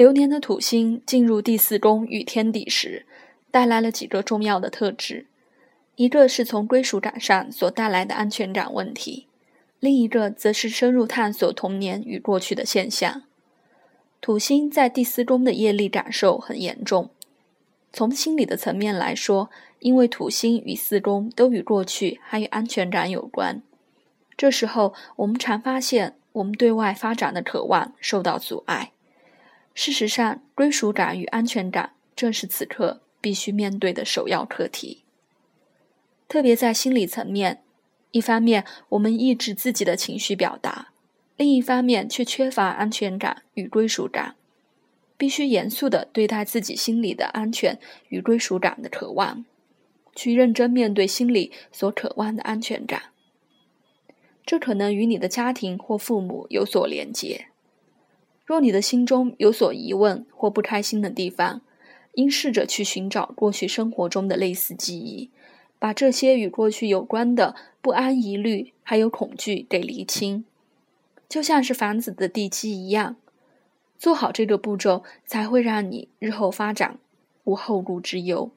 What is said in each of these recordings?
流年的土星进入第四宫与天底时，带来了几个重要的特质：一个是从归属感上所带来的安全感问题，另一个则是深入探索童年与过去的现象。土星在第四宫的业力感受很严重。从心理的层面来说，因为土星与四宫都与过去还有安全感有关，这时候我们常发现我们对外发展的渴望受到阻碍。事实上，归属感与安全感正是此刻必须面对的首要课题。特别在心理层面，一方面我们抑制自己的情绪表达，另一方面却缺乏安全感与归属感，必须严肃地对待自己心里的安全与归属感的渴望，去认真面对心里所渴望的安全感。这可能与你的家庭或父母有所连结。若你的心中有所疑问或不开心的地方，应试着去寻找过去生活中的类似记忆，把这些与过去有关的不安、疑虑还有恐惧给厘清，就像是房子的地基一样。做好这个步骤，才会让你日后发展无后顾之忧。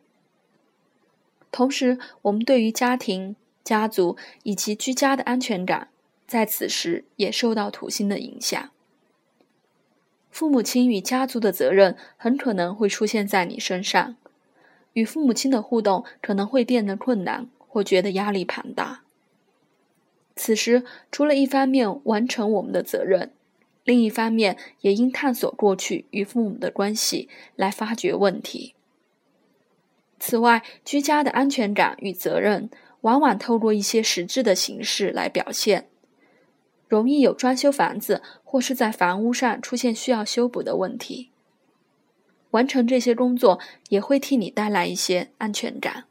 同时，我们对于家庭、家族以及居家的安全感，在此时也受到土星的影响。父母亲与家族的责任很可能会出现在你身上，与父母亲的互动可能会变得困难或觉得压力庞大。此时，除了一方面完成我们的责任，另一方面也应探索过去与父母的关系，来发掘问题。此外，居家的安全感与责任往往透过一些实质的形式来表现。容易有装修房子或是在房屋上出现需要修补的问题。完成这些工作也会替你带来一些安全感。